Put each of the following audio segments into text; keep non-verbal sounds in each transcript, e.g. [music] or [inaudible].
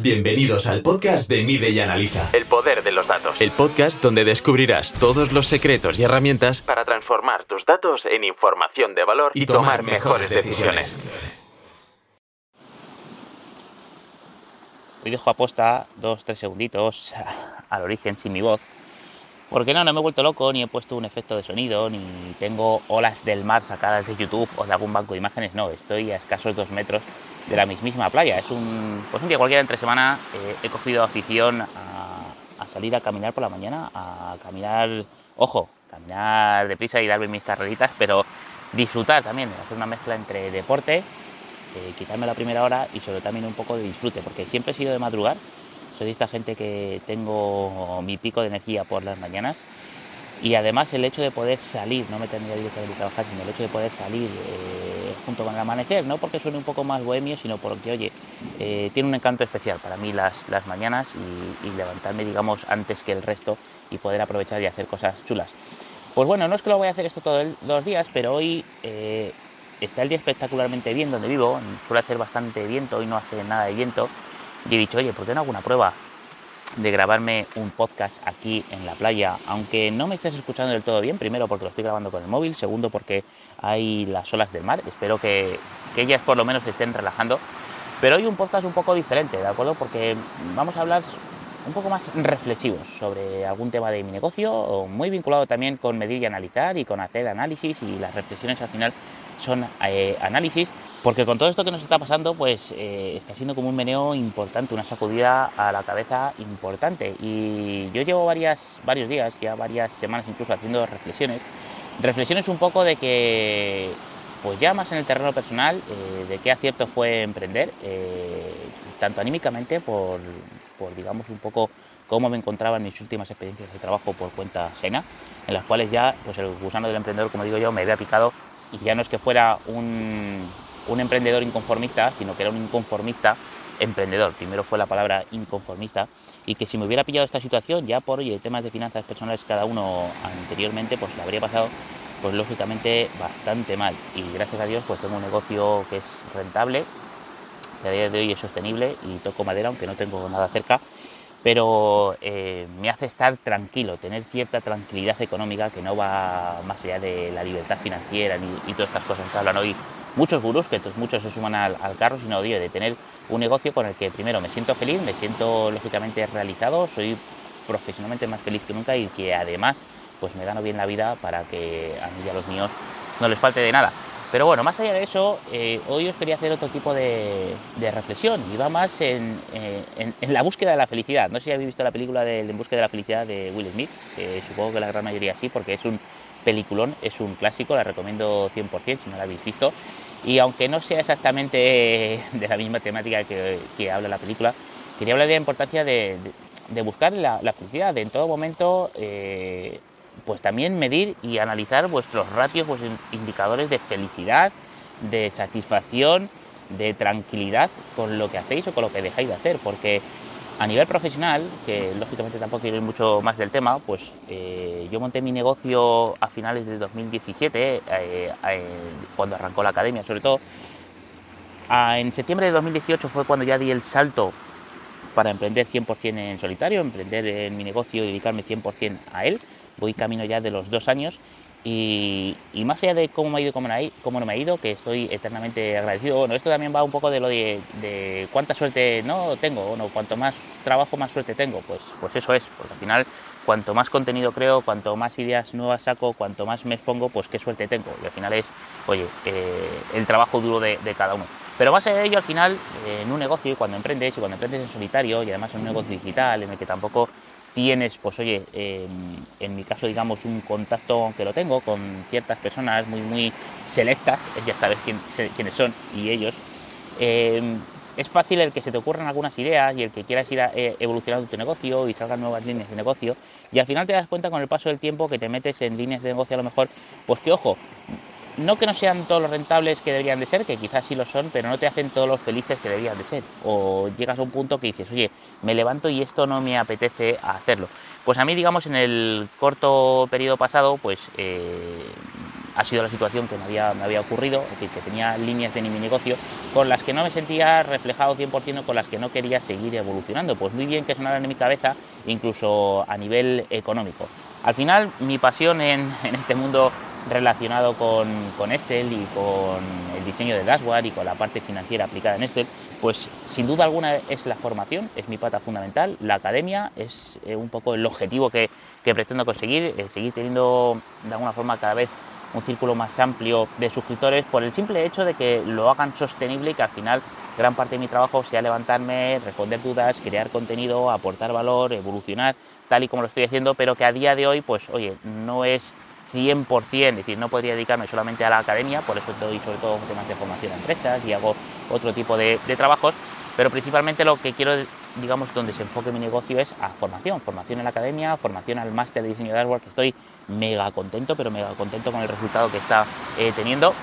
Bienvenidos al podcast de Mide y Analiza. El poder de los datos. El podcast donde descubrirás todos los secretos y herramientas para transformar tus datos en información de valor y, tomar mejores decisiones. Hoy dejo aposta dos, tres segunditos al origen sin mi voz. Porque no, no me he vuelto loco, ni he puesto un efecto de sonido, ni tengo olas del mar sacadas de YouTube o de algún banco de imágenes. No, estoy a escasos dos metros de la mismísima playa. Es un, pues un día cualquiera entre semana eh, he cogido afición a, salir a caminar por la mañana, a caminar, ojo, caminar deprisa y darme mis carreritas, pero disfrutar también, hacer una mezcla entre deporte, eh, quitarme la primera hora y sobre todo también un poco de disfrute, porque siempre he sido de madrugar, soy de esta gente que tengo mi pico de energía por las mañanas y además el hecho de poder salir, no me tendría directamente a trabajar, sino el hecho de poder salir eh, junto con el amanecer, no porque suene un poco más bohemio, sino porque, oye, eh, tiene un encanto especial para mí las, las mañanas y, levantarme, digamos, antes que el resto y poder aprovechar y hacer cosas chulas. Pues bueno, no es que lo voy a hacer esto todos los días, pero hoy eh, está el día espectacularmente bien donde vivo, suele hacer bastante viento, hoy no hace nada de viento, y he dicho, oye, ¿por qué no hago una prueba? De grabarme un podcast aquí en la playa, aunque no me estés escuchando del todo bien, primero porque lo estoy grabando con el móvil, segundo porque hay las olas del mar, espero que, ellas por lo menos se estén relajando, pero hoy un podcast un poco diferente, ¿de acuerdo? Porque vamos a hablar un poco más reflexivos sobre algún tema de mi negocio, muy vinculado también con medir y analizar y con hacer análisis y las reflexiones al final son eh, análisis porque con todo esto que nos está pasando, pues eh, está siendo como un meneo importante, una sacudida a la cabeza importante. Y yo llevo varias, varios días, ya varias semanas incluso haciendo reflexiones. Reflexiones un poco de que, pues ya más en el terreno personal, eh, de qué acierto fue emprender, eh, tanto anímicamente por, por, digamos, un poco cómo me encontraba en mis últimas experiencias de trabajo por cuenta ajena, en las cuales ya, pues el gusano del emprendedor, como digo yo, me había picado y ya no es que fuera un un emprendedor inconformista, sino que era un inconformista emprendedor. Primero fue la palabra inconformista y que si me hubiera pillado esta situación ya por oye, temas de finanzas personales cada uno anteriormente, pues le habría pasado pues lógicamente bastante mal. Y gracias a Dios pues tengo un negocio que es rentable, que a día de hoy es sostenible y toco madera aunque no tengo nada cerca, pero eh, me hace estar tranquilo, tener cierta tranquilidad económica que no va más allá de la libertad financiera y todas estas cosas que hablan hoy muchos gurús, que muchos se suman al, carro, sino de tener un negocio con el que primero me siento feliz, me siento lógicamente realizado, soy profesionalmente más feliz que nunca y que además pues me gano bien la vida para que a mí y a los míos no les falte de nada. Pero bueno, más allá de eso, eh, hoy os quería hacer otro tipo de, reflexión y va más en, la búsqueda de la felicidad. No sé si habéis visto la película de En búsqueda de la felicidad de Will Smith, que supongo que la gran mayoría sí, porque es un peliculón, es un clásico, la recomiendo 100% si no la habéis visto. Y aunque no sea exactamente de la misma temática que, habla la película, quería hablar de la importancia de, buscar la, felicidad, de en todo momento eh, pues también medir y analizar vuestros ratios, vuestros indicadores de felicidad, de satisfacción, de tranquilidad con lo que hacéis o con lo que dejáis de hacer, porque a nivel profesional, que lógicamente tampoco quiero ir mucho más del tema, pues eh, yo monté mi negocio a finales de 2017, eh, eh, cuando arrancó la academia sobre todo. Ah, en septiembre de 2018 fue cuando ya di el salto para emprender 100% en solitario, emprender en mi negocio y dedicarme 100% a él. Voy camino ya de los dos años y, más allá de cómo me ha ido y cómo, no me ha ido, que estoy eternamente agradecido, bueno, esto también va un poco de lo de, cuánta suerte no tengo, bueno, cuanto más trabajo, más suerte tengo, pues, pues eso es, porque al final cuanto más contenido creo, cuanto más ideas nuevas saco, cuanto más me expongo, pues qué suerte tengo. Y al final es, oye, eh, el trabajo duro de, cada uno. Pero más allá de ello, al final, en un negocio, cuando emprendes, y cuando emprendes en solitario, y además en un negocio digital, en el que tampoco tienes, pues oye, en mi caso, digamos, un contacto, aunque lo tengo, con ciertas personas muy, muy selectas, ya sabes quién, quiénes son y ellos, eh, es fácil el que se te ocurran algunas ideas y el que quieras ir eh, evolucionando tu negocio y salgan nuevas líneas de negocio y al final te das cuenta con el paso del tiempo que te metes en líneas de negocio a lo mejor, pues que ojo, no que no sean todos los rentables que deberían de ser, que quizás sí lo son, pero no te hacen todos los felices que deberían de ser. O llegas a un punto que dices, oye, me levanto y esto no me apetece hacerlo. Pues a mí, digamos, en el corto periodo pasado, pues eh, ha sido la situación que me había, me había ocurrido, es decir, que tenía líneas de mi negocio con las que no me sentía reflejado 100%, con las que no quería seguir evolucionando. Pues muy bien que sonaran en mi cabeza, incluso a nivel económico. Al final, mi pasión en, en este mundo relacionado con, con Estel y con el diseño de dashboard y con la parte financiera aplicada en Estel, pues sin duda alguna es la formación, es mi pata fundamental, la academia es eh, un poco el objetivo que, que pretendo conseguir, eh, seguir teniendo de alguna forma cada vez un círculo más amplio de suscriptores por el simple hecho de que lo hagan sostenible y que al final gran parte de mi trabajo sea levantarme, responder dudas, crear contenido, aportar valor, evolucionar tal y como lo estoy haciendo, pero que a día de hoy, pues oye, no es 100%, es decir, no podría dedicarme solamente a la academia, por eso doy sobre todo temas de formación a empresas y hago otro tipo de, trabajos, pero principalmente lo que quiero, digamos, donde se enfoque mi negocio es a formación, formación en la academia, formación al máster de diseño de hardware, que estoy mega contento, pero mega contento con el resultado que está eh, teniendo.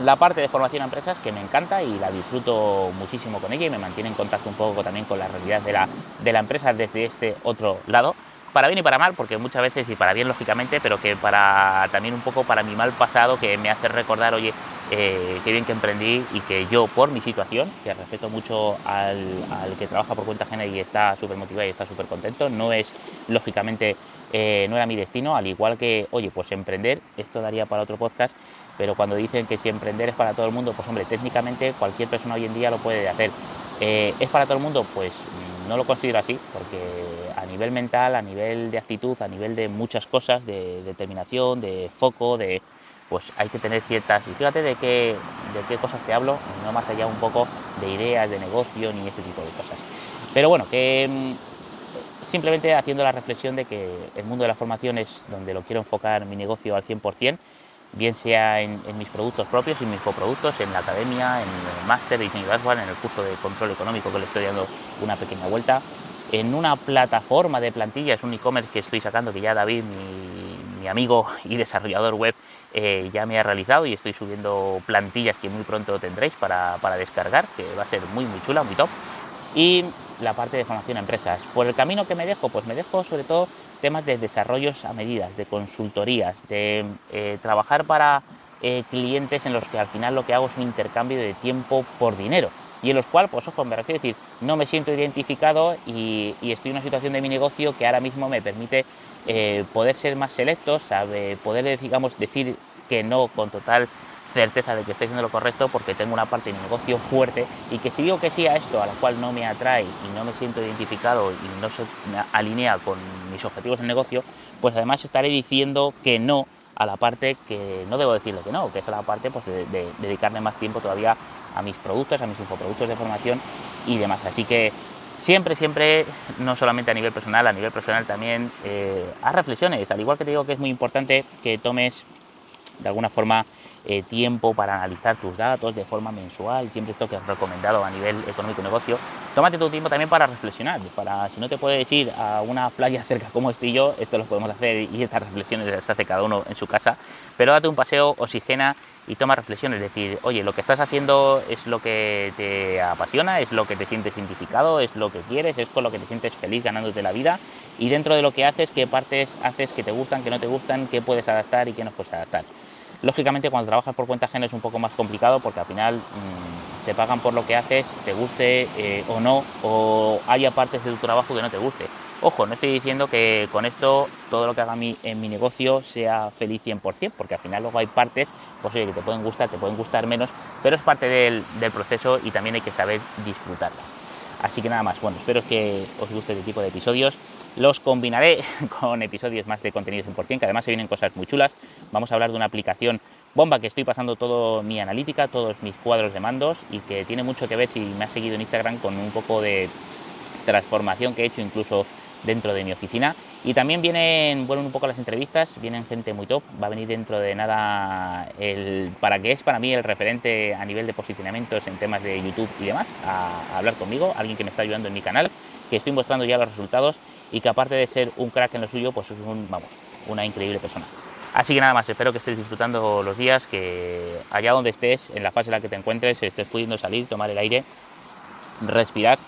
La parte de formación a empresas que me encanta y la disfruto muchísimo con ella y me mantiene en contacto un poco también con la realidad de la, de la empresa desde este otro lado para bien y para mal, porque muchas veces, y para bien lógicamente, pero que para también un poco para mi mal pasado, que me hace recordar, oye, eh, qué bien que emprendí y que yo, por mi situación, que respeto mucho al, que trabaja por cuenta ajena y está súper motivado y está súper contento, no es, lógicamente, eh, no era mi destino, al igual que, oye, pues emprender, esto daría para otro podcast, pero cuando dicen que si emprender es para todo el mundo, pues hombre, técnicamente cualquier persona hoy en día lo puede hacer. Eh, ¿Es para todo el mundo? Pues no lo considero así, porque a nivel mental, a nivel de actitud, a nivel de muchas cosas, de determinación, de foco, de pues hay que tener ciertas, y fíjate de qué, de qué cosas te hablo, no más allá un poco de ideas, de negocio, ni ese tipo de cosas. Pero bueno, que mm, simplemente haciendo la reflexión de que el mundo de la formación es donde lo quiero enfocar mi negocio al 100%, bien sea en, mis productos propios y mis coproductos, en la academia, en el máster de diseño dashboard, en el curso de control económico que le estoy dando una pequeña vuelta, en una plataforma de plantillas, un e-commerce que estoy sacando, que ya David, mi, amigo y desarrollador web, eh, ya me ha realizado y estoy subiendo plantillas que muy pronto tendréis para, para descargar, que va a ser muy muy chula, muy top. Y la parte de formación a empresas. Por el camino que me dejo, pues me dejo sobre todo temas de desarrollos a medidas, de consultorías, de eh, trabajar para eh, clientes en los que al final lo que hago es un intercambio de tiempo por dinero. Y en los cuales, pues ojo, me refiero a decir, no me siento identificado y, estoy en una situación de mi negocio que ahora mismo me permite eh, poder ser más selecto, sabe, poder, digamos, decir que no con total certeza de que estoy haciendo lo correcto porque tengo una parte de mi negocio fuerte y que si digo que sí a esto, a lo cual no me atrae y no me siento identificado y no se alinea con mis objetivos de negocio, pues además estaré diciendo que no a la parte que no debo decirle que no, que es la parte pues, de, dedicarme más tiempo todavía a mis productos, a mis infoproductos de formación y demás. Así que siempre, siempre, no solamente a nivel personal, a nivel profesional también, eh, haz reflexiones. Al igual que te digo que es muy importante que tomes de alguna forma eh, tiempo para analizar tus datos de forma mensual, siempre esto que es recomendado a nivel económico y negocio, tómate tu tiempo también para reflexionar, para si no te puedes ir a una playa [laughs] cerca como estoy yo, esto lo podemos hacer y estas reflexiones las hace cada uno en su casa, pero date un paseo, oxigena y toma reflexiones, es decir, oye, lo que estás haciendo es lo que te apasiona, es lo que te sientes identificado, es lo que quieres, es con lo que te sientes feliz ganándote la vida y dentro de lo que haces, qué partes haces que te gustan, que no te gustan, qué puedes adaptar y qué no puedes adaptar. Lógicamente cuando trabajas por cuenta ajena es un poco más complicado porque al final mm, te pagan por lo que haces, te guste eh, o no, o haya partes de tu trabajo que no te guste. Ojo, no estoy diciendo que con esto todo lo que haga en mi negocio sea feliz 100%, porque al final luego hay partes pues, que te pueden gustar, te pueden gustar menos, pero es parte del, del proceso y también hay que saber disfrutarlas. Así que nada más, bueno, espero que os guste este tipo de episodios. Los combinaré [laughs] con episodios más de contenido 100%, que además se vienen cosas muy chulas. Vamos a hablar de una aplicación bomba que estoy pasando todo mi analítica, todos mis cuadros de mandos y que tiene mucho que ver si me has seguido en Instagram con un poco de transformación que he hecho incluso dentro de mi oficina Y también vienen, vuelven un poco las entrevistas, vienen gente muy top, va a venir dentro de nada el, para que es para mí el referente a nivel de posicionamientos en temas de YouTube y demás, a, hablar conmigo, alguien que me está ayudando en mi canal, que estoy mostrando ya los resultados y que aparte de ser un crack en lo suyo, pues es un, vamos, una increíble persona. Así que nada más, espero que estés disfrutando los días, que allá donde estés, en la fase en la que te encuentres, estés pudiendo salir, tomar el aire, respirar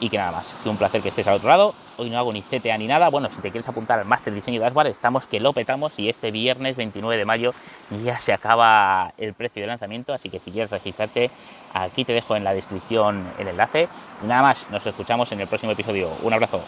y que nada más. Que un placer que estés al otro lado. Hoy no hago ni CTA ni nada. Bueno, si te quieres apuntar al máster diseño de Asbar, estamos que lo petamos y este viernes 29 de mayo ya se acaba el precio de lanzamiento. Así que si quieres registrarte, aquí te dejo en la descripción el enlace. Y nada más, nos escuchamos en el próximo episodio. Un abrazo.